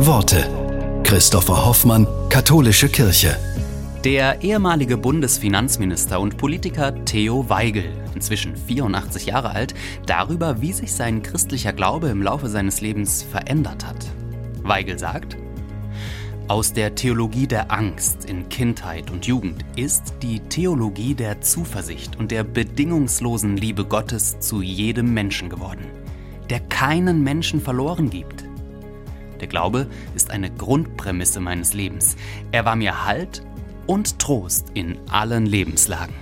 Worte. Christopher Hoffmann, Katholische Kirche. Der ehemalige Bundesfinanzminister und Politiker Theo Weigel, inzwischen 84 Jahre alt, darüber, wie sich sein christlicher Glaube im Laufe seines Lebens verändert hat. Weigel sagt, aus der Theologie der Angst in Kindheit und Jugend ist die Theologie der Zuversicht und der bedingungslosen Liebe Gottes zu jedem Menschen geworden, der keinen Menschen verloren gibt. Der Glaube ist eine Grundprämisse meines Lebens. Er war mir Halt und Trost in allen Lebenslagen.